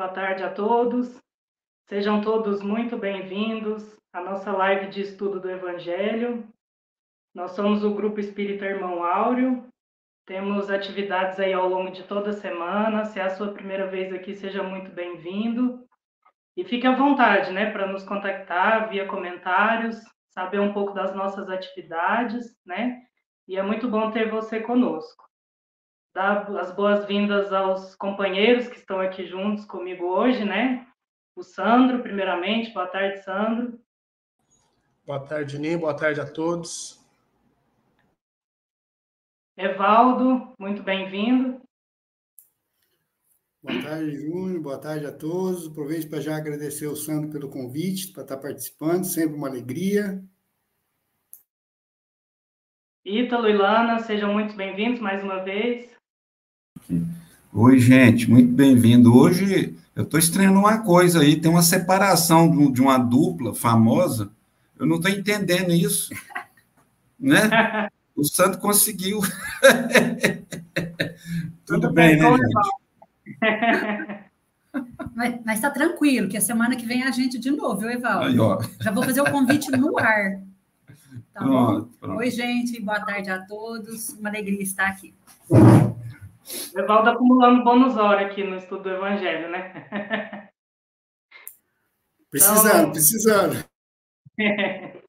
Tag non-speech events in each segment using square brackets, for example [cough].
boa tarde a todos. Sejam todos muito bem-vindos à nossa live de estudo do Evangelho. Nós somos o Grupo Espírita Irmão Áureo. Temos atividades aí ao longo de toda a semana. Se é a sua primeira vez aqui, seja muito bem-vindo. E fique à vontade, né, para nos contactar via comentários, saber um pouco das nossas atividades, né? E é muito bom ter você conosco. Dar as boas-vindas aos companheiros que estão aqui juntos comigo hoje, né? O Sandro, primeiramente. Boa tarde, Sandro. Boa tarde, Ninho. Boa tarde a todos. Evaldo, muito bem-vindo. Boa tarde, Júnior. Boa tarde a todos. Aproveito para já agradecer ao Sandro pelo convite, para estar participando, sempre uma alegria. Ítalo e Lana, sejam muito bem-vindos mais uma vez. Oi, gente, muito bem-vindo. Hoje eu estou estranhando uma coisa aí, tem uma separação de uma dupla famosa, eu não estou entendendo isso, [laughs] né? O Santo conseguiu. [laughs] Tudo bem, né, gente? Mas está tranquilo, que a semana que vem é a gente de novo, viu, Evaldo? Aí, ó. Já vou fazer o convite no ar. Tá pronto, pronto. Oi, gente, boa tarde a todos. Uma alegria estar aqui. Evaldo acumulando bônus hora aqui no estudo do Evangelho, né? [laughs] Precisando, então, precisando. [laughs]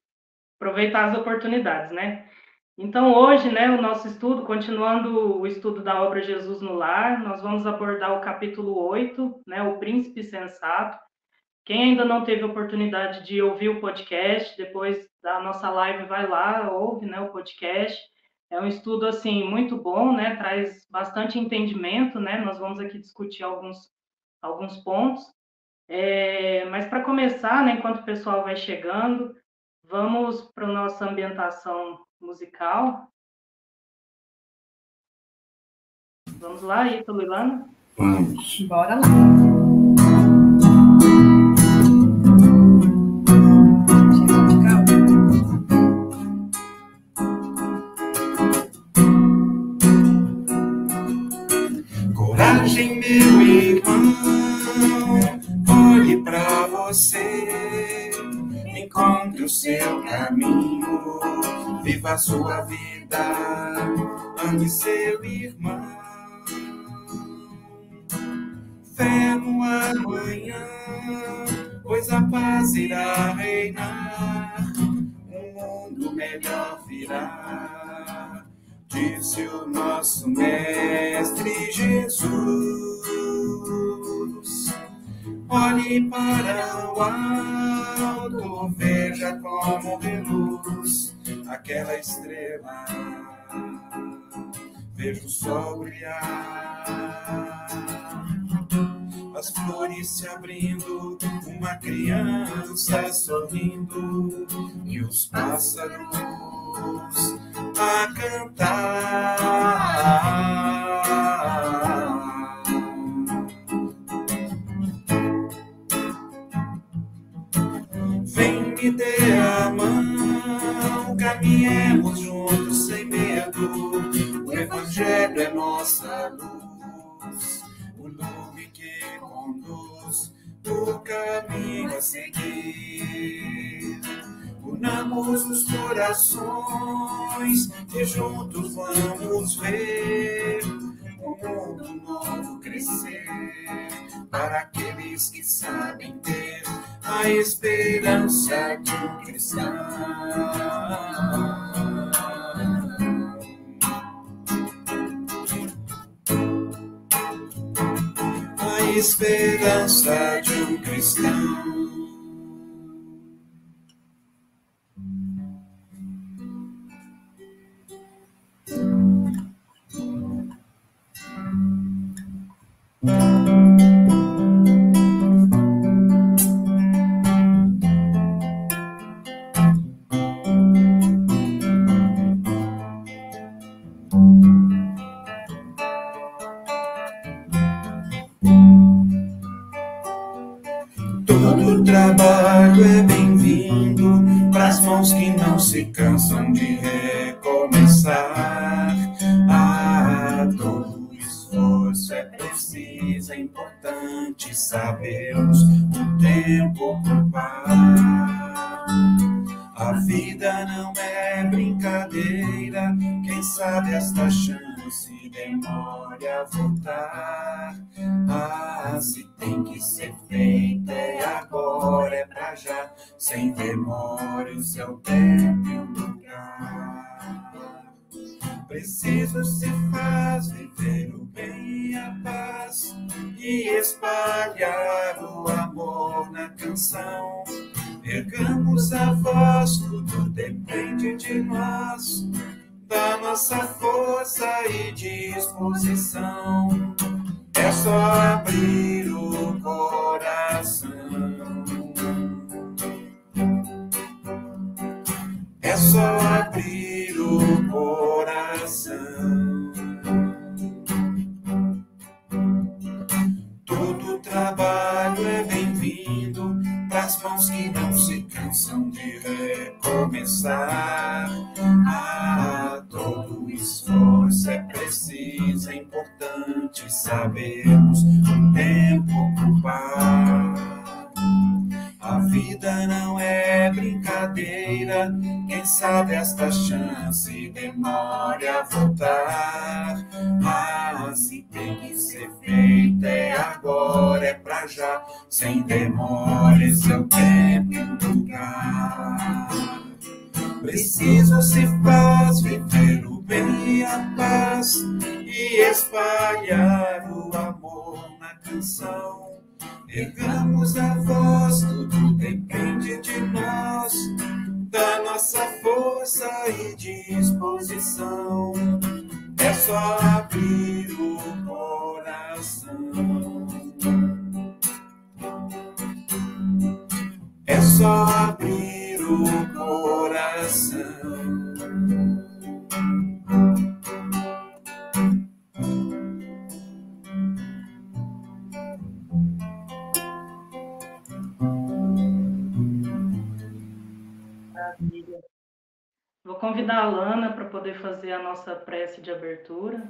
Aproveitar as oportunidades, né? Então, hoje, né, o nosso estudo, continuando o estudo da obra Jesus no Lar, nós vamos abordar o capítulo 8, né, o Príncipe Sensato. Quem ainda não teve oportunidade de ouvir o podcast, depois da nossa live, vai lá, ouve, né, o podcast. É um estudo, assim, muito bom, né, traz bastante entendimento, né, nós vamos aqui discutir alguns, alguns pontos. É, mas para começar, né, enquanto o pessoal vai chegando, vamos para a nossa ambientação musical. Vamos lá, Ítalo e Lana? Vamos. Bora lá. Encontre o seu caminho viva a sua vida, ame seu irmão. Fé no amanhã, pois a paz irá reinar, um mundo melhor virá, disse o nosso Mestre Jesus. Olhe para o alto, veja como reluz aquela estrela. Vejo o sol brilhar, as flores se abrindo, uma criança sorrindo e os pássaros a cantar. Me dê a mão, caminhemos juntos sem medo. O Evangelho é nossa luz, o lume que conduz o caminho a seguir. Unamos os corações e juntos vamos ver um mundo novo crescer para aqueles que sabem ter a esperança um cristão. A esperança de um cristão. Importante sabermos o tempo ocupar. A vida não é brincadeira, quem sabe esta chance demore a voltar. Ah, se tem que ser feita é agora, é pra já, sem demora o seu tempo e o lugar. Preciso se faz viver o bem e a paz e espalhar o amor na canção. Ergamos a voz, tudo depende de nós, da nossa força e disposição. É só abrir o coração. É só abrir coração. Todo trabalho é bem-vindo para as mãos que não se cansam de recomeçar. Ah, todo esforço é preciso, é importante sabermos o tempo ocupar. A vida não é brincadeira, quem sabe esta chance demore a voltar. Mas se tem que ser feita é agora, é pra já, sem demora, seu tempo e lugar. Preciso se faz viver o bem e a paz e espalhar o amor na canção Ergamos a voz, tudo depende de nós, da nossa força e disposição. É só abrir o coração. É só abrir o coração. Convidar a Lana para poder fazer a nossa prece de abertura.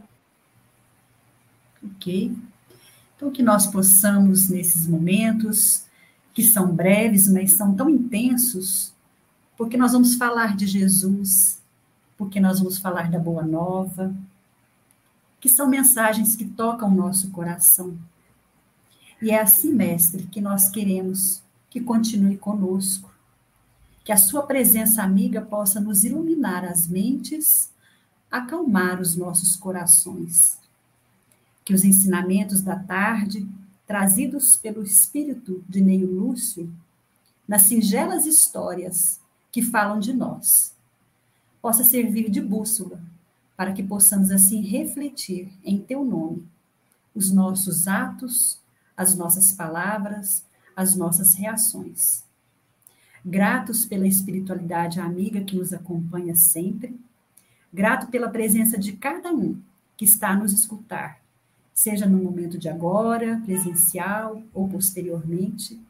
Ok. Então, que nós possamos, nesses momentos, que são breves, mas são tão intensos, porque nós vamos falar de Jesus, porque nós vamos falar da Boa Nova, que são mensagens que tocam o nosso coração. E é assim, mestre, que nós queremos que continue conosco, que a sua presença amiga possa nos iluminar as mentes, acalmar os nossos corações. Que os ensinamentos da tarde, trazidos pelo espírito de Neio Lúcio, nas singelas histórias que falam de nós, possa servir de bússola para que possamos assim refletir em teu nome os nossos atos, as nossas palavras, as nossas reações gratos pela espiritualidade amiga que nos acompanha sempre, grato pela presença de cada um que está a nos escutar, seja no momento de agora, presencial ou posteriormente.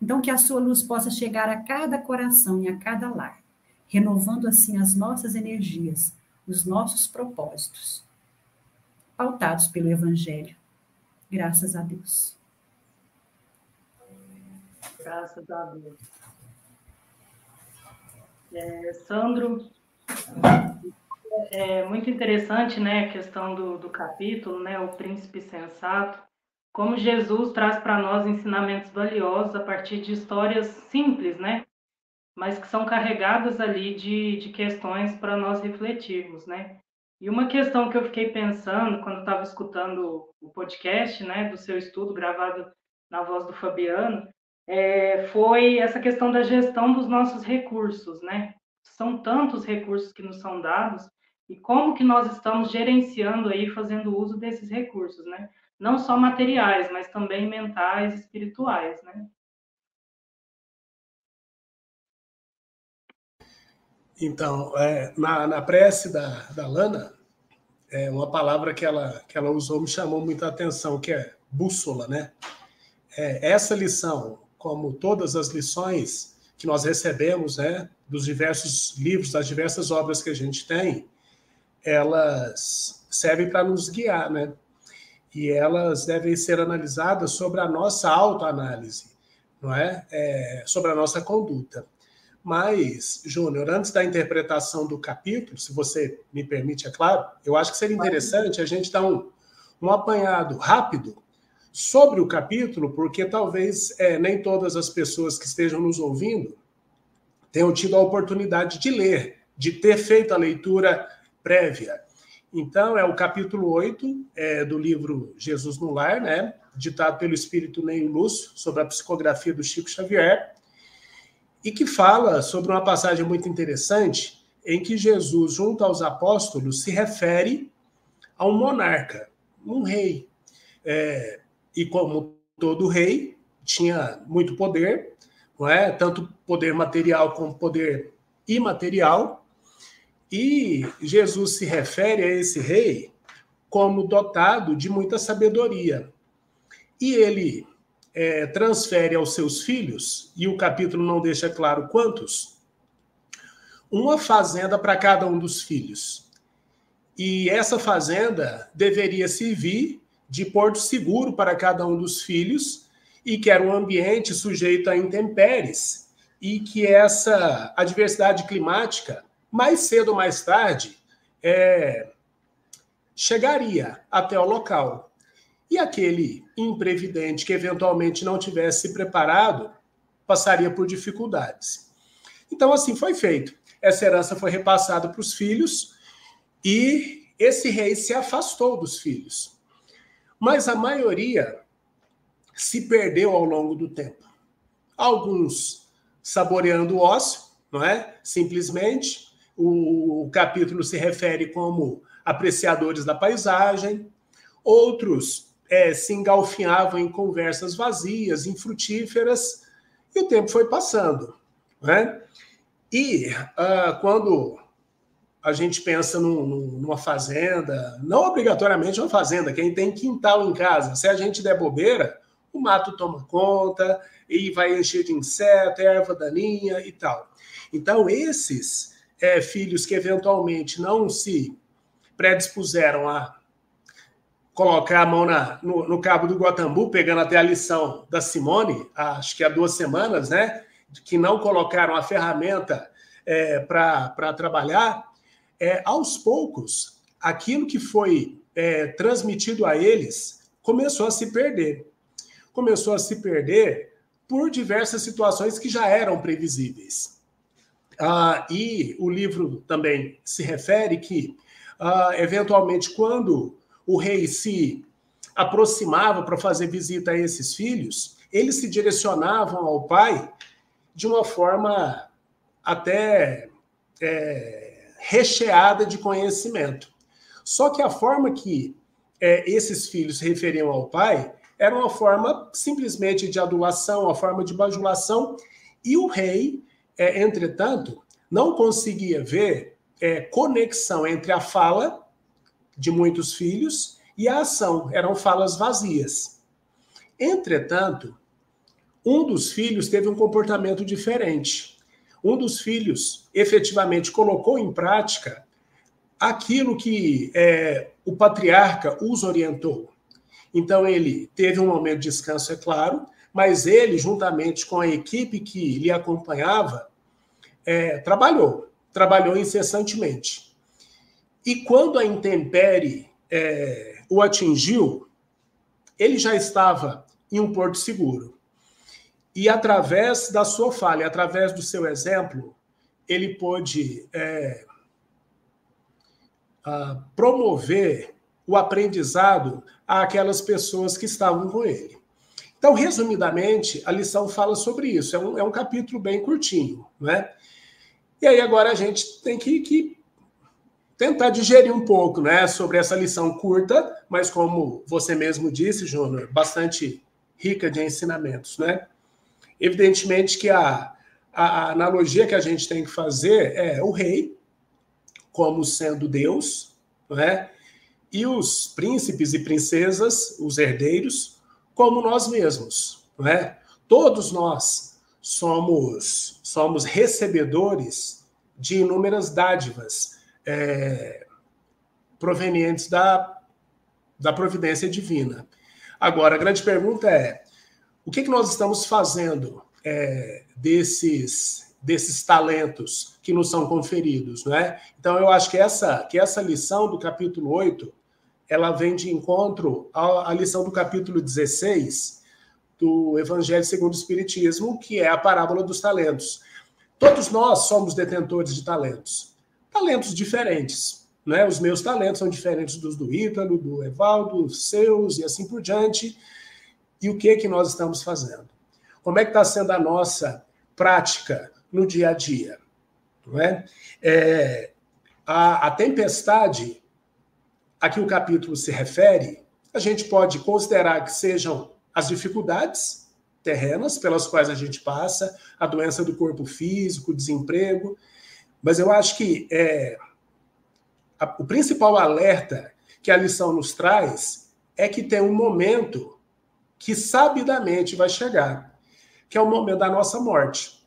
Então, que a sua luz possa chegar a cada coração e a cada lar, renovando assim as nossas energias, os nossos propósitos, pautados pelo Evangelho. Graças a Deus. Graças a Deus. É, Sandro, é muito interessante né, a questão do, do capítulo, né, o príncipe sensato, como Jesus traz para nós ensinamentos valiosos a partir de histórias simples, né, mas que são carregadas ali de, de questões para nós refletirmos, né. E uma questão que eu fiquei pensando quando estava escutando o podcast, né, do seu estudo gravado na voz do Fabiano, é, foi essa questão da gestão dos nossos recursos, né? São tantos recursos que nos são dados e como que nós estamos gerenciando aí, fazendo uso desses recursos, né? Não só materiais, mas também mentais, espirituais, né? Então, é, na, na prece da, da Lana, é, uma palavra que ela, que ela usou me chamou muita atenção, que é bússola, né? É, essa lição, como todas as lições que nós recebemos, né, dos diversos livros, das diversas obras que a gente tem, elas servem para nos guiar, né? e elas devem ser analisadas sobre a nossa autoanálise, não é? é sobre a nossa conduta. Mas, Júnior, antes da interpretação do capítulo, se você me permite, é claro, eu acho que seria interessante a gente dar um, um apanhado rápido sobre o capítulo, porque talvez é, nem todas as pessoas que estejam nos ouvindo tenham tido a oportunidade de ler, de ter feito a leitura prévia. Então, é o capítulo 8 é, do livro Jesus no Lar, né? ditado pelo espírito Neio Lúcio, sobre a psicografia do Chico Xavier e que fala sobre uma passagem muito interessante em que Jesus, junto aos apóstolos, se refere a um monarca, um rei. É, e como todo rei, tinha muito poder, não é? tanto poder material como poder imaterial. E Jesus se refere a esse rei como dotado de muita sabedoria. E ele é, transfere aos seus filhos, e o capítulo não deixa claro quantos, uma fazenda para cada um dos filhos. E essa fazenda deveria servir de porto seguro para cada um dos filhos e que era um ambiente sujeito a intempéries e que essa adversidade climática, mais cedo ou mais tarde, é, chegaria até o local. E aquele imprevidente que eventualmente não tivesse se preparado passaria por dificuldades. Então, assim foi feito. Essa herança foi repassada para os filhos e esse rei se afastou dos filhos. Mas a maioria se perdeu ao longo do tempo. Alguns saboreando o ócio, não é? Simplesmente. O, o capítulo se refere como apreciadores da paisagem. Outros é, se engalfinhavam em conversas vazias, infrutíferas, e o tempo foi passando. Né? E uh, quando a gente pensa num, numa fazenda, não obrigatoriamente uma fazenda, quem tem quintal em casa, se a gente der bobeira, o mato toma conta e vai encher de inseto, erva daninha e tal. Então, esses é, filhos que eventualmente não se predispuseram a colocar a mão na, no, no, cabo do Guatambu, pegando até a lição da Simone, acho que há duas semanas, né? Que não colocaram a ferramenta é, para trabalhar, é, aos poucos, aquilo que foi é, transmitido a eles começou a se perder. Começou a se perder por diversas situações que já eram previsíveis. Ah, e o livro também se refere que, ah, eventualmente, quando o rei se aproximava para fazer visita a esses filhos, eles se direcionavam ao pai de uma forma até é, recheada de conhecimento. Só que a forma que é, esses filhos se referiam ao pai era uma forma simplesmente de adulação, uma forma de bajulação, e o rei, é, entretanto, não conseguia ver é, conexão entre a fala de muitos filhos e a ação eram falas vazias. Entretanto, um dos filhos teve um comportamento diferente. Um dos filhos efetivamente colocou em prática aquilo que é, o patriarca os orientou. Então, ele teve um momento de descanso, é claro, mas ele, juntamente com a equipe que lhe acompanhava, é, trabalhou, trabalhou incessantemente. E quando a intempérie é, o atingiu, ele já estava em um porto seguro. E através da sua falha, através do seu exemplo, ele pôde é, promover o aprendizado àquelas pessoas que estavam com ele. Então, resumidamente, a lição fala sobre isso. É um, é um capítulo bem curtinho, né? E aí agora a gente tem que, que tentar digerir um pouco né, sobre essa lição curta, mas como você mesmo disse, Júnior, bastante rica de ensinamentos. Né? Evidentemente que a, a analogia que a gente tem que fazer é o rei como sendo Deus, né? e os príncipes e princesas, os herdeiros, como nós mesmos. Né? Todos nós somos, somos recebedores de inúmeras dádivas, é, provenientes da, da providência divina. Agora, a grande pergunta é: o que, que nós estamos fazendo é, desses, desses talentos que nos são conferidos? Né? Então, eu acho que essa, que essa lição do capítulo 8 ela vem de encontro à, à lição do capítulo 16 do Evangelho segundo o Espiritismo, que é a parábola dos talentos. Todos nós somos detentores de talentos, talentos diferentes. Né? Os meus talentos são diferentes dos do Ítalo, do Evaldo, seus e assim por diante. E o que que nós estamos fazendo? Como é que está sendo a nossa prática no dia a dia? Não é? é a, a tempestade a que o capítulo se refere, a gente pode considerar que sejam as dificuldades terrenas pelas quais a gente passa, a doença do corpo físico, o desemprego, mas eu acho que é, a, o principal alerta que a lição nos traz é que tem um momento que sabidamente vai chegar, que é o momento da nossa morte,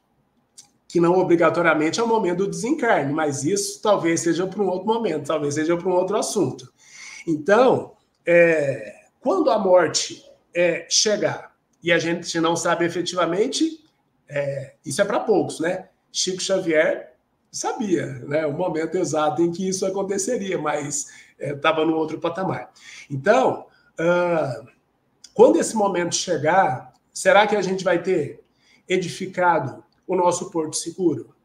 que não obrigatoriamente é o momento do desencarne, mas isso talvez seja para um outro momento, talvez seja para um outro assunto. Então, é, quando a morte é, chegar e a gente não sabe efetivamente, é, isso é para poucos, né? Chico Xavier sabia, né? O momento exato em que isso aconteceria, mas estava é, no outro patamar. Então, uh, quando esse momento chegar, será que a gente vai ter edificado o nosso porto seguro?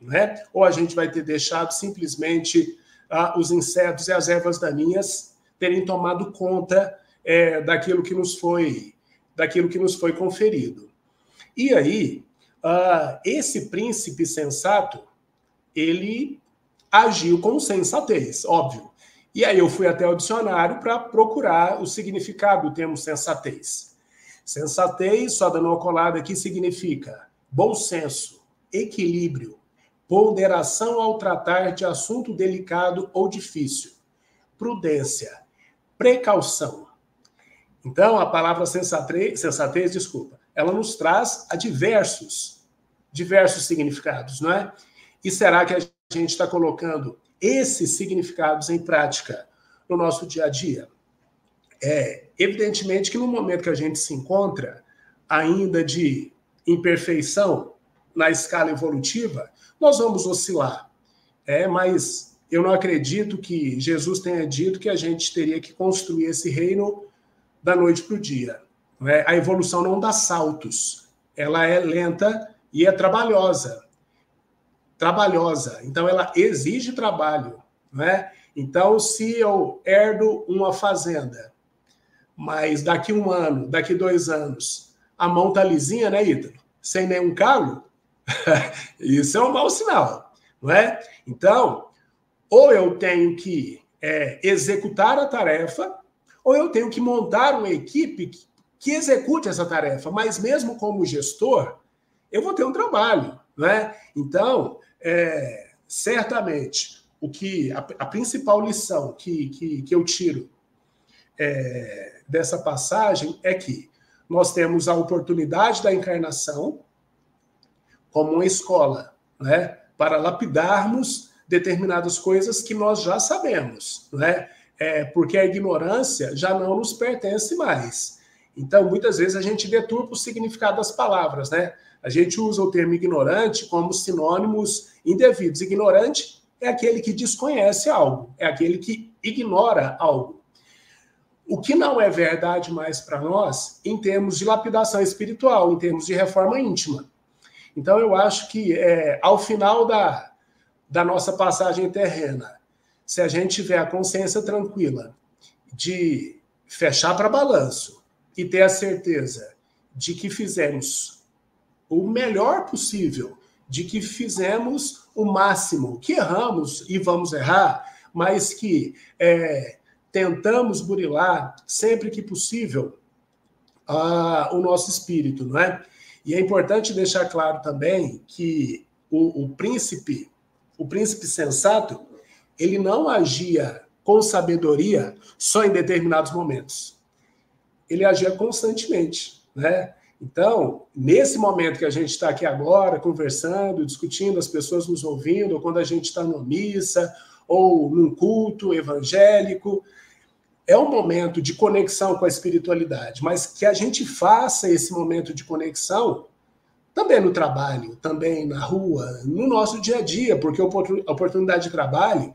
Né? Ou a gente vai ter deixado simplesmente ah, os insetos e as ervas daninhas terem tomado conta é, daquilo que nos foi daquilo que nos foi conferido. E aí, ah, esse príncipe sensato, ele agiu com sensatez, óbvio. E aí eu fui até o dicionário para procurar o significado do termo sensatez. Sensatez, só dando uma colada aqui, significa bom senso, equilíbrio, ponderação ao tratar de assunto delicado ou difícil, prudência, precaução. Então, a palavra sensatez, sensatez, desculpa, ela nos traz a diversos, diversos significados, não é? E será que a gente está colocando esses significados em prática no nosso dia a dia? É, evidentemente que no momento que a gente se encontra ainda de imperfeição na escala evolutiva, nós vamos oscilar. É, mas eu não acredito que Jesus tenha dito que a gente teria que construir esse reino da noite para o dia. É? A evolução não dá saltos, ela é lenta e é trabalhosa. Trabalhosa. Então, ela exige trabalho. Né? Então, se eu herdo uma fazenda, mas daqui um ano, daqui dois anos, a mão tá lisinha, né, Ítalo? Sem nenhum calo, [laughs] Isso é um mau sinal, não é? Então, ou eu tenho que é, executar a tarefa, ou eu tenho que montar uma equipe que, que execute essa tarefa. Mas mesmo como gestor, eu vou ter um trabalho, né? Então, é, certamente, o que a, a principal lição que, que, que eu tiro é, dessa passagem é que nós temos a oportunidade da encarnação, como uma escola, né? para lapidarmos determinadas coisas que nós já sabemos, né? É, porque a ignorância já não nos pertence mais. Então, muitas vezes a gente deturpa o significado das palavras, né? A gente usa o termo ignorante como sinônimos indevidos. Ignorante é aquele que desconhece algo, é aquele que ignora algo. O que não é verdade mais para nós em termos de lapidação espiritual, em termos de reforma íntima. Então, eu acho que é, ao final da, da nossa passagem terrena, se a gente tiver a consciência tranquila de fechar para balanço e ter a certeza de que fizemos o melhor possível, de que fizemos o máximo, que erramos e vamos errar, mas que é, tentamos burilar sempre que possível a, o nosso espírito, não é? E é importante deixar claro também que o, o príncipe, o príncipe sensato, ele não agia com sabedoria só em determinados momentos. Ele agia constantemente, né? Então, nesse momento que a gente está aqui agora, conversando, discutindo, as pessoas nos ouvindo, ou quando a gente está numa missa, ou num culto evangélico, é um momento de conexão com a espiritualidade, mas que a gente faça esse momento de conexão também no trabalho, também na rua, no nosso dia a dia, porque a oportunidade de trabalho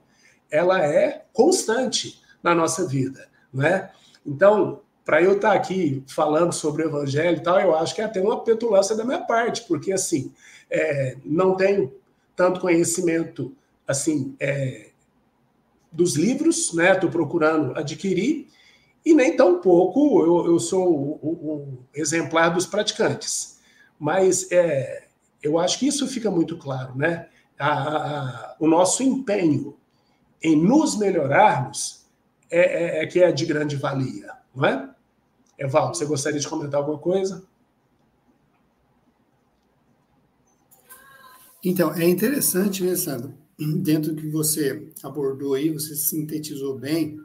ela é constante na nossa vida, não é? Então, para eu estar aqui falando sobre o evangelho e tal, eu acho que é até uma petulância da minha parte, porque assim, é, não tenho tanto conhecimento assim é, dos livros, né? Estou procurando adquirir, e nem tão pouco eu, eu sou o, o, exemplar dos praticantes. Mas é, eu acho que isso fica muito claro, né? A, a, o nosso empenho em nos melhorarmos é, é, é, que é de grande valia, não é? Evaldo, você gostaria de comentar alguma coisa? Então, é interessante, né, Sandro? Dentro do que você abordou aí, você sintetizou bem,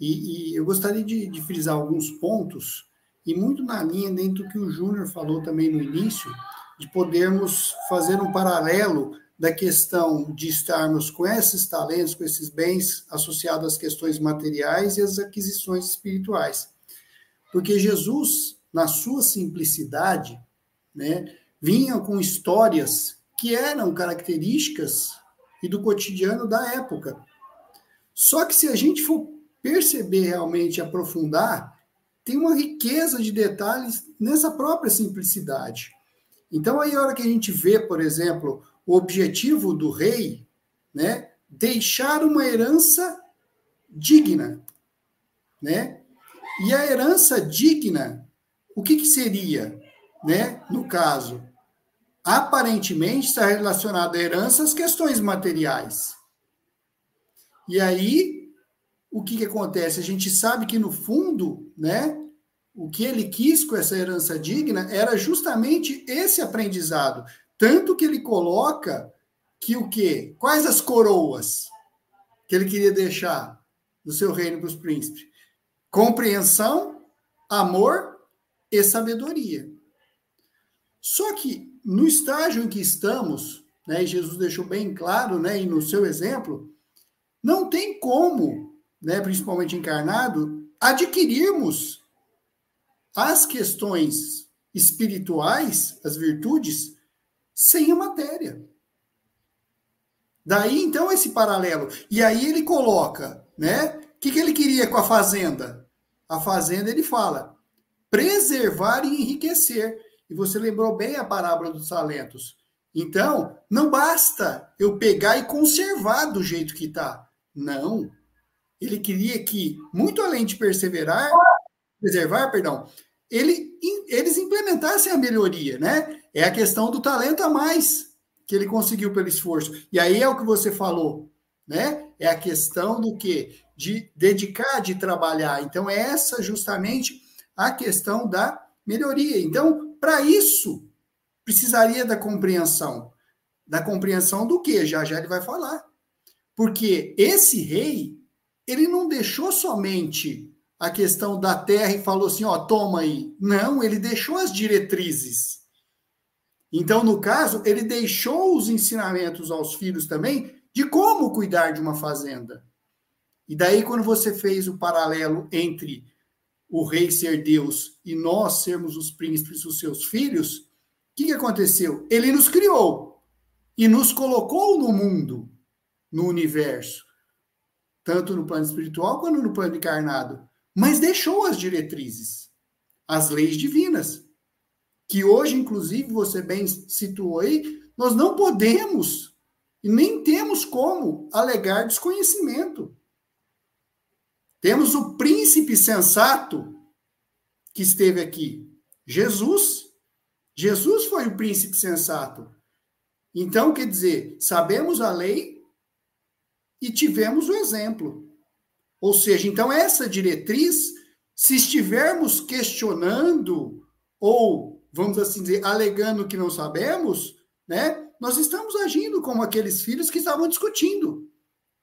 e, e eu gostaria de, de, frisar alguns pontos, e muito na linha dentro do que o Júnior falou também no início, de podermos fazer um paralelo da questão de estarmos com esses talentos, com esses bens associados às questões materiais e às aquisições espirituais. Porque Jesus, na sua simplicidade, né, vinha com histórias que eram características e do cotidiano da época. Só que se a gente for perceber realmente, aprofundar, tem uma riqueza de detalhes nessa própria simplicidade. Então, aí, a hora que a gente vê, por exemplo, o objetivo do rei, né, deixar uma herança digna, né? E a herança digna, o que, que seria, né? No caso, aparentemente está relacionada à herança às questões materiais. E aí, o que, que acontece? A gente sabe que no fundo, né? O que ele quis com essa herança digna era justamente esse aprendizado, tanto que ele coloca que o quê? Quais as coroas que ele queria deixar no seu reino para os príncipes? Compreensão, amor e sabedoria. Só que no estágio em que estamos, né, e Jesus deixou bem claro, né, e no seu exemplo, não tem como, né, principalmente encarnado, adquirirmos as questões espirituais, as virtudes, sem a matéria. Daí, então, esse paralelo. E aí ele coloca, né? O que, que ele queria com a fazenda? A fazenda, ele fala, preservar e enriquecer. E você lembrou bem a parábola dos talentos. Então, não basta eu pegar e conservar do jeito que está. Não. Ele queria que, muito além de perseverar, preservar, perdão, ele, eles implementassem a melhoria, né? É a questão do talento a mais que ele conseguiu pelo esforço. E aí é o que você falou, né? É a questão do que? De dedicar, de trabalhar. Então, é essa justamente a questão da melhoria. Então, para isso, precisaria da compreensão. Da compreensão do que? Já já ele vai falar. Porque esse rei, ele não deixou somente a questão da terra e falou assim: ó, toma aí. Não, ele deixou as diretrizes. Então, no caso, ele deixou os ensinamentos aos filhos também de como cuidar de uma fazenda. E daí, quando você fez o paralelo entre o rei ser Deus e nós sermos os príncipes, os seus filhos, o que, que aconteceu? Ele nos criou e nos colocou no mundo, no universo, tanto no plano espiritual quanto no plano encarnado mas deixou as diretrizes, as leis divinas, que hoje, inclusive, você bem situou aí, nós não podemos e nem temos como alegar desconhecimento. Temos o príncipe sensato que esteve aqui, Jesus. Jesus foi o príncipe sensato. Então, quer dizer, sabemos a lei e tivemos o exemplo. Ou seja, então essa diretriz, se estivermos questionando ou, vamos assim dizer, alegando que não sabemos, né? Nós estamos agindo como aqueles filhos que estavam discutindo. O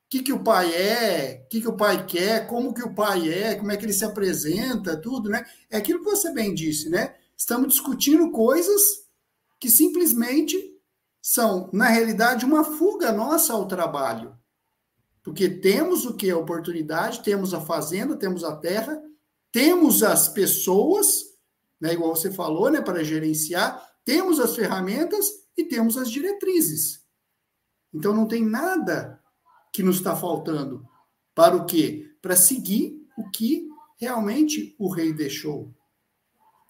que, que o pai é, o que, que o pai quer, como que o pai é, como é que ele se apresenta, tudo, né? É aquilo que você bem disse, né? Estamos discutindo coisas que simplesmente são, na realidade, uma fuga nossa ao trabalho. Porque temos o que? A oportunidade, temos a fazenda, temos a terra, temos as pessoas, né, igual você falou, né, para gerenciar, temos as ferramentas e temos as diretrizes. Então não tem nada que nos está faltando para o quê? Para seguir o que realmente o rei deixou.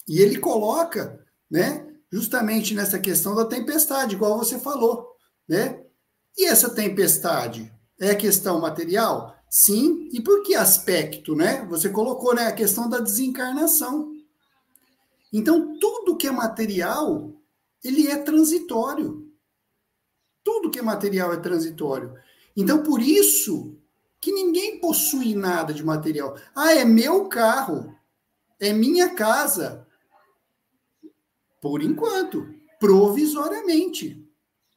E ele coloca, né, justamente nessa questão da tempestade, igual você falou, né? E essa tempestade é questão material? Sim. E por que aspecto, né? Você colocou, né, a questão da desencarnação. Então, tudo que é material, ele é transitório. Tudo que é material é transitório. Então, por isso que ninguém possui nada de material. Ah, é meu carro, é minha casa. Por enquanto, provisoriamente.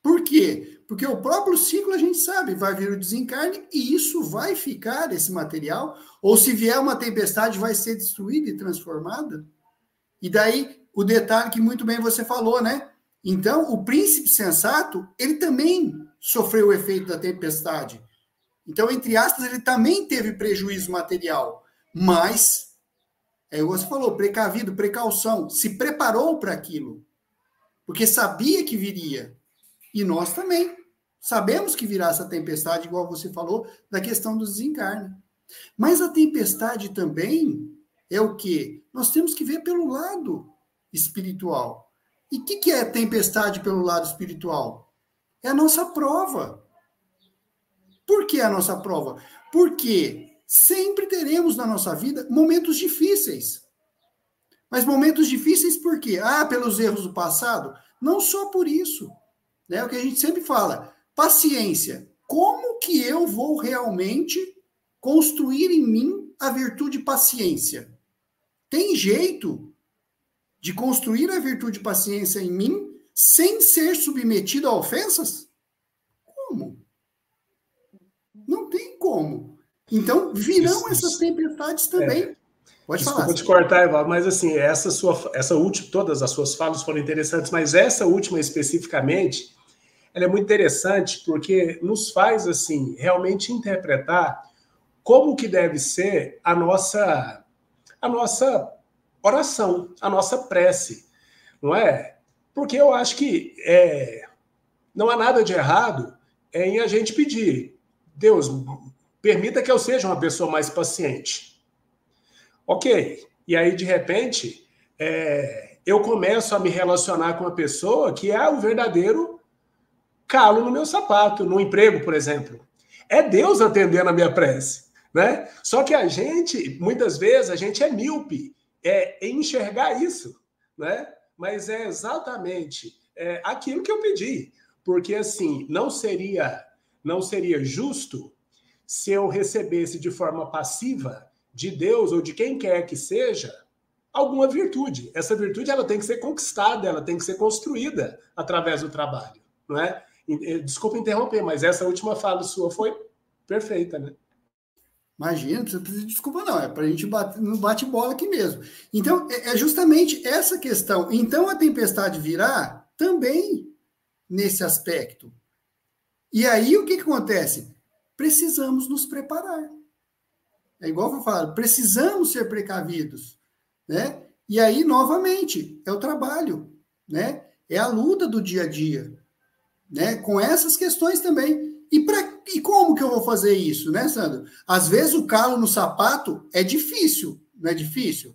Por quê? Porque o próprio ciclo a gente sabe, vai vir o desencarne e isso vai ficar, esse material, ou se vier uma tempestade, vai ser destruída e transformada. E daí, o detalhe que muito bem você falou, né? Então, o príncipe sensato, ele também sofreu o efeito da tempestade. Então, entre aspas, ele também teve prejuízo material, mas, é o você falou, precavido, precaução, se preparou para aquilo, porque sabia que viria. E nós também sabemos que virá essa tempestade, igual você falou, da questão do desencarne. Mas a tempestade também é o que? Nós temos que ver pelo lado espiritual. E o que, que é tempestade pelo lado espiritual? É a nossa prova. Por que a nossa prova? Porque sempre teremos na nossa vida momentos difíceis. Mas momentos difíceis por quê? Ah, pelos erros do passado? Não só por isso. É o que a gente sempre fala. Paciência. Como que eu vou realmente construir em mim a virtude paciência? Tem jeito de construir a virtude paciência em mim sem ser submetido a ofensas? Como? Não tem como. Então, virão isso, essas tempestades também. É. Pode Desculpa falar. te cortar, Evaldo, mas assim, essa sua, essa última, todas as suas falas foram interessantes, mas essa última especificamente, ela é muito interessante porque nos faz assim realmente interpretar como que deve ser a nossa a nossa oração, a nossa prece, não é? Porque eu acho que é, não há nada de errado em a gente pedir Deus, permita que eu seja uma pessoa mais paciente. Ok. E aí, de repente, é, eu começo a me relacionar com uma pessoa que é o verdadeiro calo no meu sapato, no emprego, por exemplo. É Deus atendendo a minha prece. Né? Só que a gente, muitas vezes, a gente é míope é, em enxergar isso. Né? Mas é exatamente é, aquilo que eu pedi. Porque, assim, não seria não seria justo se eu recebesse de forma passiva de Deus ou de quem quer que seja alguma virtude. Essa virtude ela tem que ser conquistada, ela tem que ser construída através do trabalho, não é? Desculpa interromper, mas essa última fala sua foi perfeita, né? Imagina, não precisa pedir desculpa, não. É para a gente bater, no bate-bola aqui mesmo. Então, é, é justamente essa questão. Então, a tempestade virá também nesse aspecto. E aí o que, que acontece? Precisamos nos preparar. É igual eu falo, precisamos ser precavidos, né? E aí novamente é o trabalho, né? É a luta do dia a dia, né? Com essas questões também. E para e como que eu vou fazer isso, né, Sandro? Às vezes o calo no sapato é difícil, não é difícil?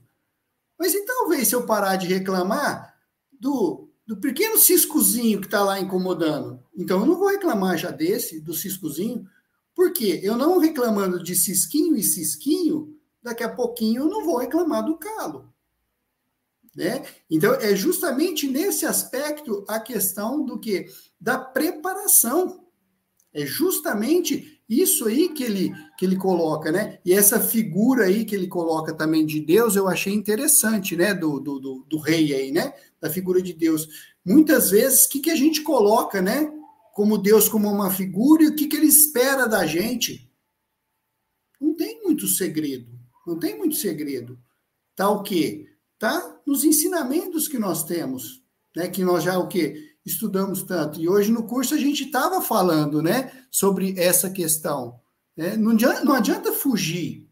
Mas e talvez se eu parar de reclamar do do pequeno ciscozinho que está lá incomodando. Então, eu não vou reclamar já desse, do ciscozinho, porque eu não reclamando de cisquinho e cisquinho, daqui a pouquinho eu não vou reclamar do calo. Né? Então, é justamente nesse aspecto a questão do que? Da preparação. É justamente isso aí que ele, que ele coloca, né? E essa figura aí que ele coloca também de Deus, eu achei interessante, né? Do, do, do, do rei aí, né? Da figura de Deus. Muitas vezes, o que, que a gente coloca, né? Como Deus como uma figura e o que, que ele espera da gente? Não tem muito segredo. Não tem muito segredo. Tá o quê? Tá nos ensinamentos que nós temos, né? Que nós já o quê? Estudamos tanto. E hoje no curso a gente estava falando, né, sobre essa questão, Né? Não, adianta, não adianta fugir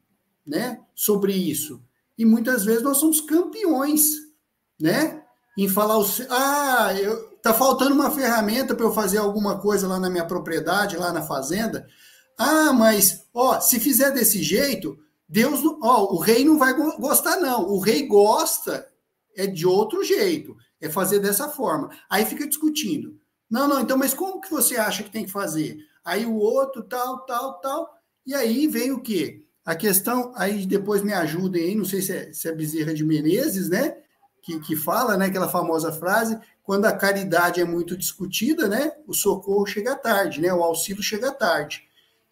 né, sobre isso. E muitas vezes nós somos campeões né, em falar: ah, eu, tá faltando uma ferramenta para eu fazer alguma coisa lá na minha propriedade, lá na fazenda. Ah, mas ó, se fizer desse jeito, Deus, ó, o rei não vai gostar não. O rei gosta é de outro jeito, é fazer dessa forma. Aí fica discutindo. Não, não, então, mas como que você acha que tem que fazer? Aí o outro, tal, tal, tal. E aí vem o quê? A questão, aí depois me ajudem aí, não sei se é, se é Bezerra de Menezes, né? Que, que fala, né? Aquela famosa frase, quando a caridade é muito discutida, né? O socorro chega tarde, né? O auxílio chega tarde.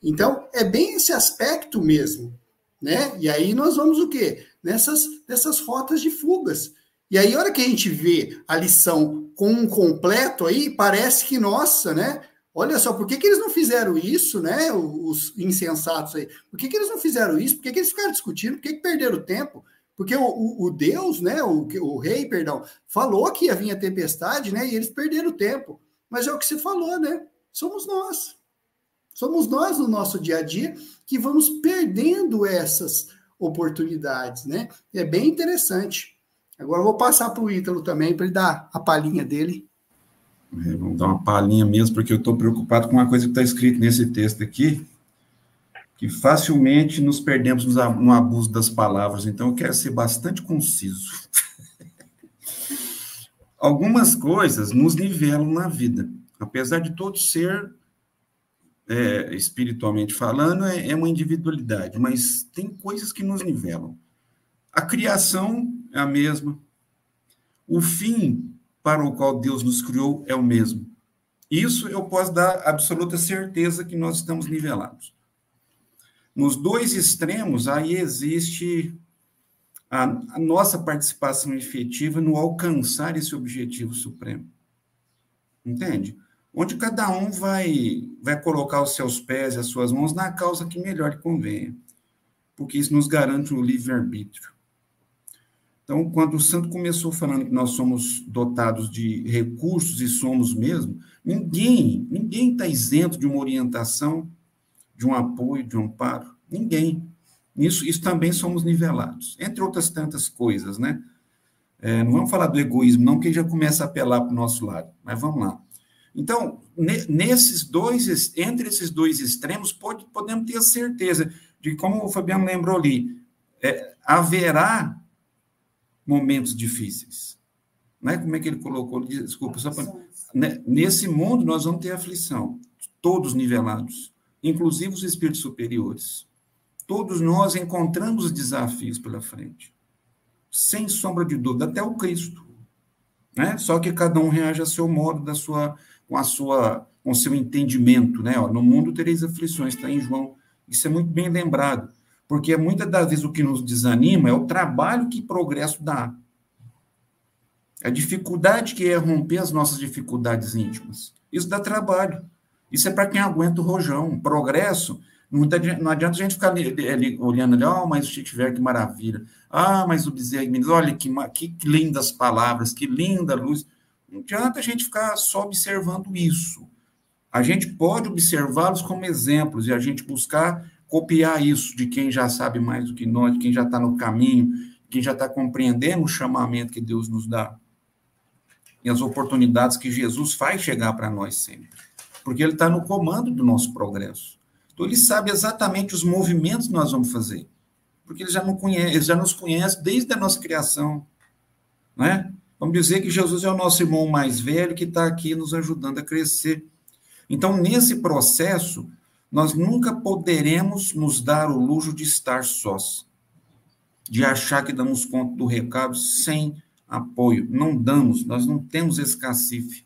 Então, é bem esse aspecto mesmo, né? E aí nós vamos o quê? Nessas, nessas rotas de fugas. E aí, a hora que a gente vê a lição com um completo aí, parece que, nossa, né? Olha só, por que, que eles não fizeram isso, né? Os insensatos aí. Por que, que eles não fizeram isso? Por que, que eles ficaram discutindo? Por que, que perderam tempo? Porque o, o, o Deus, né? O, o rei, perdão, falou que ia vir a tempestade, né? E eles perderam tempo. Mas é o que você falou, né? Somos nós. Somos nós no nosso dia a dia que vamos perdendo essas oportunidades, né? É bem interessante. Agora eu vou passar para o Ítalo também, para ele dar a palhinha dele. É, vamos dar uma palhinha mesmo, porque eu estou preocupado com uma coisa que está escrito nesse texto aqui, que facilmente nos perdemos no abuso das palavras, então eu quero ser bastante conciso. [laughs] Algumas coisas nos nivelam na vida, apesar de todo ser, é, espiritualmente falando, é, é uma individualidade, mas tem coisas que nos nivelam. A criação é a mesma. O fim para o qual Deus nos criou é o mesmo. Isso eu posso dar absoluta certeza que nós estamos nivelados. Nos dois extremos, aí existe a, a nossa participação efetiva no alcançar esse objetivo supremo. Entende? Onde cada um vai, vai colocar os seus pés e as suas mãos na causa que melhor convenha. Porque isso nos garante o livre-arbítrio. Então, quando o santo começou falando que nós somos dotados de recursos e somos mesmo, ninguém, ninguém está isento de uma orientação, de um apoio, de um amparo. Ninguém. Isso, isso também somos nivelados, entre outras tantas coisas, né? É, não vamos falar do egoísmo, não, que já começa a apelar para o nosso lado, mas vamos lá. Então, nesses dois, entre esses dois extremos, pode, podemos ter a certeza de, como o Fabiano lembrou ali, é, haverá momentos difíceis. Né? Como é que ele colocou? Desculpa, só para... Né? Nesse mundo nós vamos ter aflição, todos nivelados, inclusive os espíritos superiores. Todos nós encontramos desafios pela frente, sem sombra de dúvida, até o Cristo. Né? Só que cada um reage a seu modo, da sua, com a sua, com o seu entendimento, né? Ó, no mundo tereis aflições, está em João. Isso é muito bem lembrado. Porque muitas das vezes o que nos desanima é o trabalho que progresso dá. A dificuldade que é romper as nossas dificuldades íntimas. Isso dá trabalho. Isso é para quem aguenta o rojão. Progresso, não adianta a gente ficar ali, ali, olhando ali, oh, mas o Chico que maravilha. Ah, mas o Bezerra olha que, que, que lindas palavras, que linda luz. Não adianta a gente ficar só observando isso. A gente pode observá-los como exemplos e a gente buscar copiar isso de quem já sabe mais do que nós, de quem já está no caminho, quem já está compreendendo o chamamento que Deus nos dá e as oportunidades que Jesus faz chegar para nós sempre. Porque Ele está no comando do nosso progresso. Então, Ele sabe exatamente os movimentos que nós vamos fazer. Porque Ele já, não conhece, ele já nos conhece desde a nossa criação. Né? Vamos dizer que Jesus é o nosso irmão mais velho que está aqui nos ajudando a crescer. Então, nesse processo, nós nunca poderemos nos dar o luxo de estar sós, de achar que damos conta do recado sem apoio. Não damos, nós não temos esse cacife,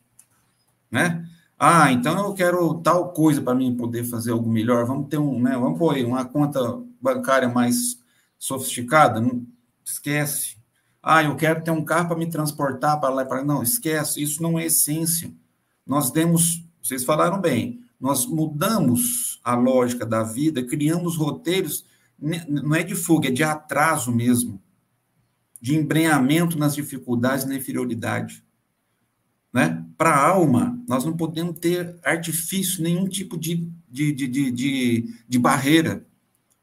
né? Ah, então eu quero tal coisa para mim poder fazer algo melhor. Vamos ter um, né? Vamos pôr aí uma conta bancária mais sofisticada. Não esquece. Ah, eu quero ter um carro para me transportar para lá e para não. Esquece. Isso não é essência. Nós demos. Vocês falaram bem. Nós mudamos a lógica da vida, criamos roteiros, não é de fuga, é de atraso mesmo, de embrenhamento nas dificuldades e na inferioridade. Né? Para a alma, nós não podemos ter artifício, nenhum tipo de de, de, de, de, barreira.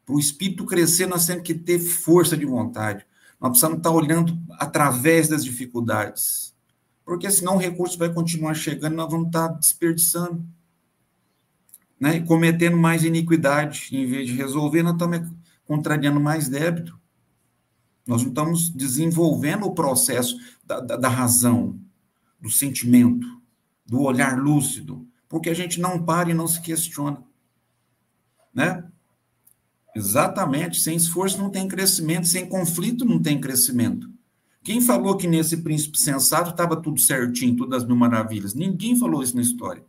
Para o espírito crescer, nós temos que ter força de vontade. Nós precisamos estar olhando através das dificuldades. Porque senão o recurso vai continuar chegando e nós vamos estar desperdiçando. Né? E cometendo mais iniquidade. Em vez de resolver, nós estamos contrariando mais débito. Nós não estamos desenvolvendo o processo da, da, da razão, do sentimento, do olhar lúcido, porque a gente não para e não se questiona. Né? Exatamente, sem esforço não tem crescimento, sem conflito não tem crescimento. Quem falou que nesse príncipe sensato estava tudo certinho, todas as mil maravilhas? Ninguém falou isso na história.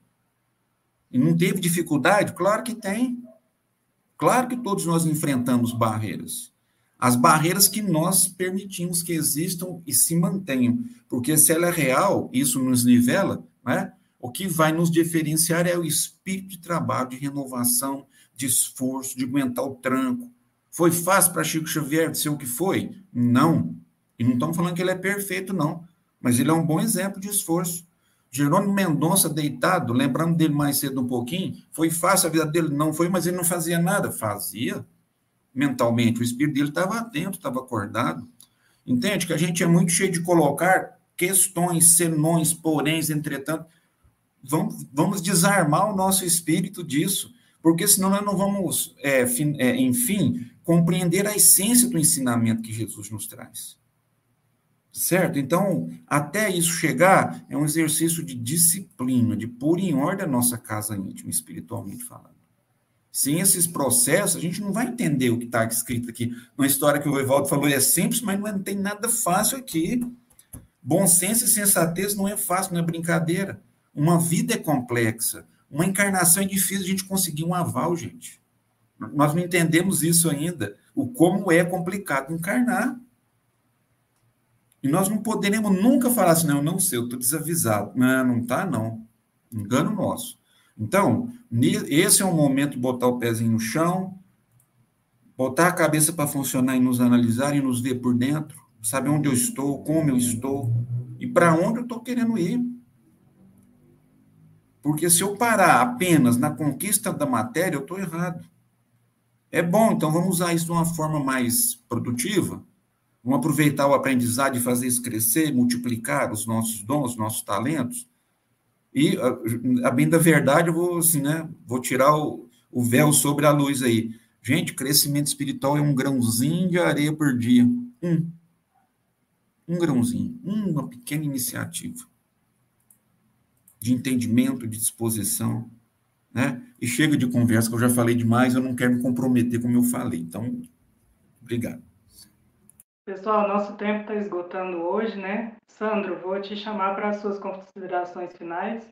Não teve dificuldade? Claro que tem. Claro que todos nós enfrentamos barreiras. As barreiras que nós permitimos que existam e se mantenham. Porque se ela é real, isso nos nivela, né? O que vai nos diferenciar é o espírito de trabalho, de renovação, de esforço, de aguentar o tranco. Foi fácil para Chico Xavier ser o que foi? Não. E não estamos falando que ele é perfeito, não. Mas ele é um bom exemplo de esforço. Jerônimo Mendonça, deitado, lembrando dele mais cedo um pouquinho, foi fácil a vida dele? Não foi, mas ele não fazia nada. Fazia mentalmente. O espírito dele estava atento, estava acordado. Entende? Que a gente é muito cheio de colocar questões, senões, poréns, entretanto vamos, vamos desarmar o nosso espírito disso, porque senão nós não vamos, é, é, enfim, compreender a essência do ensinamento que Jesus nos traz. Certo? Então, até isso chegar, é um exercício de disciplina, de pôr em ordem a nossa casa íntima, espiritualmente falando. Sem esses processos, a gente não vai entender o que está escrito aqui. Uma história que o Evaldo falou é simples, mas não tem nada fácil aqui. Bom senso e sensatez não é fácil, não é brincadeira. Uma vida é complexa. Uma encarnação é difícil a gente conseguir um aval, gente. Nós não entendemos isso ainda. O como é complicado encarnar. E nós não poderemos nunca falar assim, não, eu não sei, eu estou desavisado. Não, não está, não. Engano nosso. Então, esse é o momento de botar o pezinho no chão, botar a cabeça para funcionar e nos analisar e nos ver por dentro, saber onde eu estou, como eu estou e para onde eu estou querendo ir. Porque se eu parar apenas na conquista da matéria, eu estou errado. É bom, então vamos usar isso de uma forma mais produtiva. Vamos aproveitar o aprendizado e fazer isso crescer, multiplicar os nossos dons, os nossos talentos. E, a bem da verdade, eu vou, assim, né, vou tirar o, o véu sobre a luz aí. Gente, crescimento espiritual é um grãozinho de areia por dia. Um. Um grãozinho. Uma pequena iniciativa de entendimento, de disposição, né? E chega de conversa, que eu já falei demais, eu não quero me comprometer como eu falei. Então, obrigado. Pessoal, nosso tempo está esgotando hoje, né? Sandro, vou te chamar para as suas considerações finais.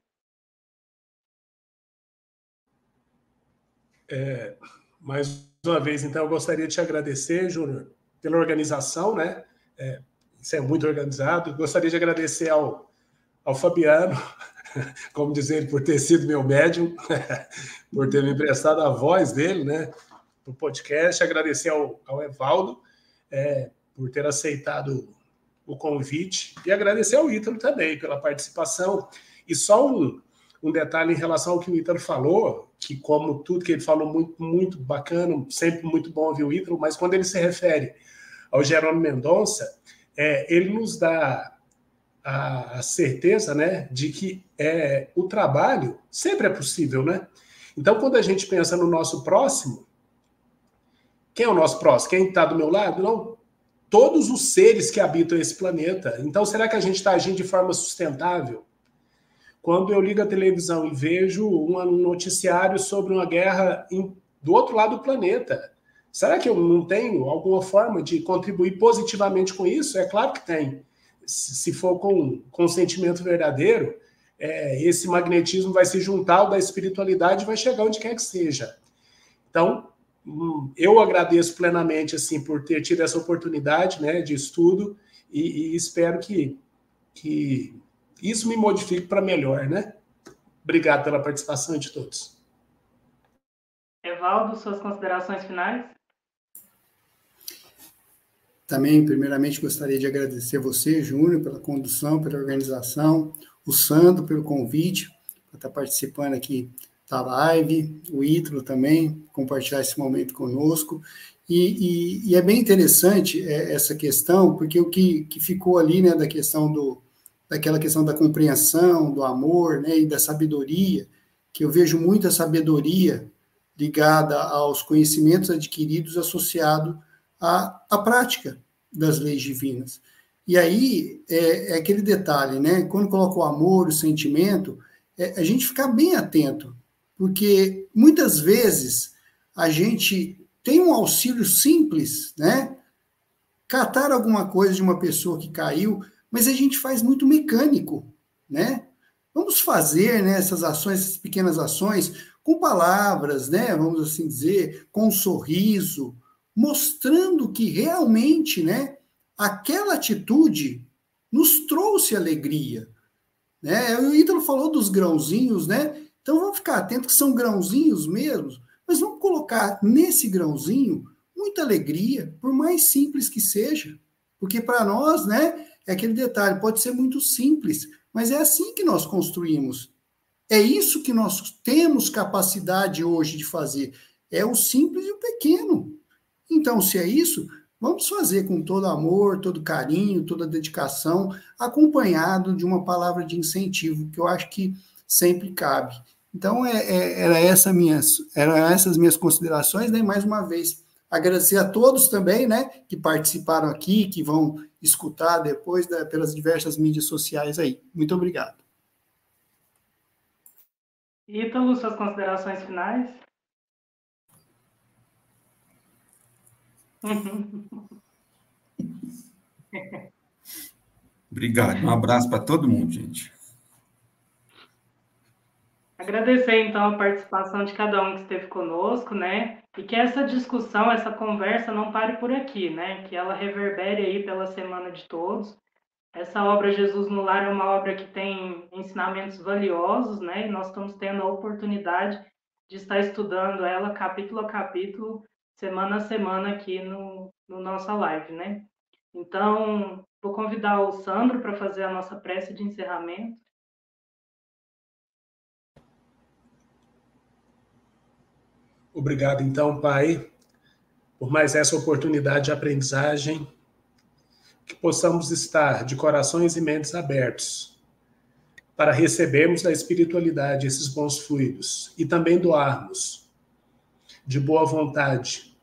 É, mais uma vez, então, eu gostaria de te agradecer, Júnior, pela organização, né? É, é muito organizado. Gostaria de agradecer ao, ao Fabiano [laughs] como dizer por ter sido meu médium, [laughs] por ter me emprestado a voz dele, né, no podcast. Agradecer ao, ao Evaldo é, por ter aceitado o convite e agradecer ao Ítalo também pela participação. E só um, um detalhe em relação ao que o Ítalo falou, que como tudo que ele falou, muito, muito bacana, sempre muito bom ouvir o Ítalo, mas quando ele se refere ao Jerônimo Mendonça, é, ele nos dá a, certeza né, de que é, o trabalho sempre é possível. Né? Então, quando a gente pensa no nosso próximo, quem é o nosso próximo? Quem está do meu lado? Não. Todos os seres que habitam esse planeta. Então, será que a gente está agindo de forma sustentável? Quando eu ligo a televisão e vejo um noticiário sobre uma guerra em, do outro lado do planeta, será que eu não tenho alguma forma de contribuir positivamente com isso? É claro que tem se for com, com sentimento verdadeiro, é, esse magnetismo vai se juntar ao da espiritualidade e vai chegar onde quer que seja. Então, eu agradeço plenamente assim por ter tido essa oportunidade né, de estudo e, e espero que, que isso me modifique para melhor. Né? Obrigado pela participação de todos. Evaldo, suas considerações finais? Também, primeiramente, gostaria de agradecer você, Júnior, pela condução, pela organização, o Sandro pelo convite, para estar participando aqui da live, o Ítalo também, compartilhar esse momento conosco. E, e, e é bem interessante é, essa questão, porque o que, que ficou ali, né, da questão do, daquela questão da compreensão, do amor, né, e da sabedoria, que eu vejo muita sabedoria ligada aos conhecimentos adquiridos associado à, à prática das leis divinas. E aí é, é aquele detalhe, né? Quando coloca o amor, o sentimento, é a gente ficar bem atento, porque muitas vezes a gente tem um auxílio simples, né? Catar alguma coisa de uma pessoa que caiu, mas a gente faz muito mecânico, né? Vamos fazer né, essas ações, essas pequenas ações, com palavras, né? Vamos assim dizer, com um sorriso, mostrando que realmente, né? Aquela atitude nos trouxe alegria, né? O Ítalo falou dos grãozinhos, né? Então vamos ficar atentos que são grãozinhos mesmo, mas vamos colocar nesse grãozinho muita alegria, por mais simples que seja, porque para nós, né, é aquele detalhe, pode ser muito simples, mas é assim que nós construímos. É isso que nós temos capacidade hoje de fazer. É o simples e o pequeno. Então, se é isso, vamos fazer com todo amor, todo carinho, toda dedicação, acompanhado de uma palavra de incentivo, que eu acho que sempre cabe. Então, é, é, era, essa minhas, eram essas minhas considerações, né? mais uma vez, agradecer a todos também, né, que participaram aqui, que vão escutar depois né, pelas diversas mídias sociais aí. Muito obrigado. Ítalo, suas considerações finais? Obrigado. Um abraço para todo mundo, gente. Agradecer, então, a participação de cada um que esteve conosco, né? E que essa discussão, essa conversa não pare por aqui, né? Que ela reverbere aí pela semana de todos. Essa obra Jesus no Lar é uma obra que tem ensinamentos valiosos, né? E nós estamos tendo a oportunidade de estar estudando ela capítulo a capítulo, semana a semana aqui no, no nossa live, né? Então, vou convidar o Sandro para fazer a nossa prece de encerramento. Obrigado, então, Pai, por mais essa oportunidade de aprendizagem. Que possamos estar de corações e mentes abertos para recebermos da espiritualidade esses bons fluidos e também doarmos de boa vontade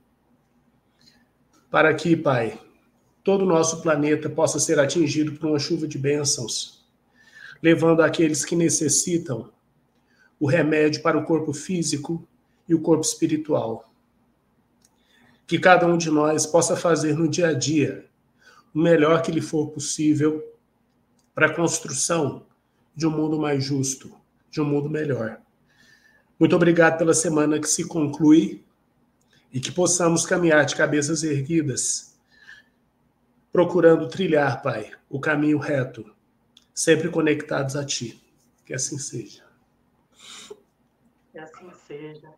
para que, Pai, todo o nosso planeta possa ser atingido por uma chuva de bênçãos, levando aqueles que necessitam o remédio para o corpo físico e o corpo espiritual. Que cada um de nós possa fazer no dia a dia o melhor que lhe for possível para a construção de um mundo mais justo, de um mundo melhor. Muito obrigado pela semana que se conclui e que possamos caminhar de cabeças erguidas, procurando trilhar, Pai, o caminho reto, sempre conectados a Ti. Que assim seja. Que assim seja.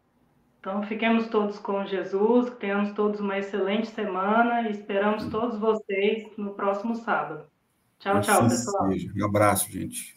Então, fiquemos todos com Jesus, tenhamos todos uma excelente semana e esperamos todos vocês no próximo sábado. Tchau, tchau, pessoal. Um abraço, gente.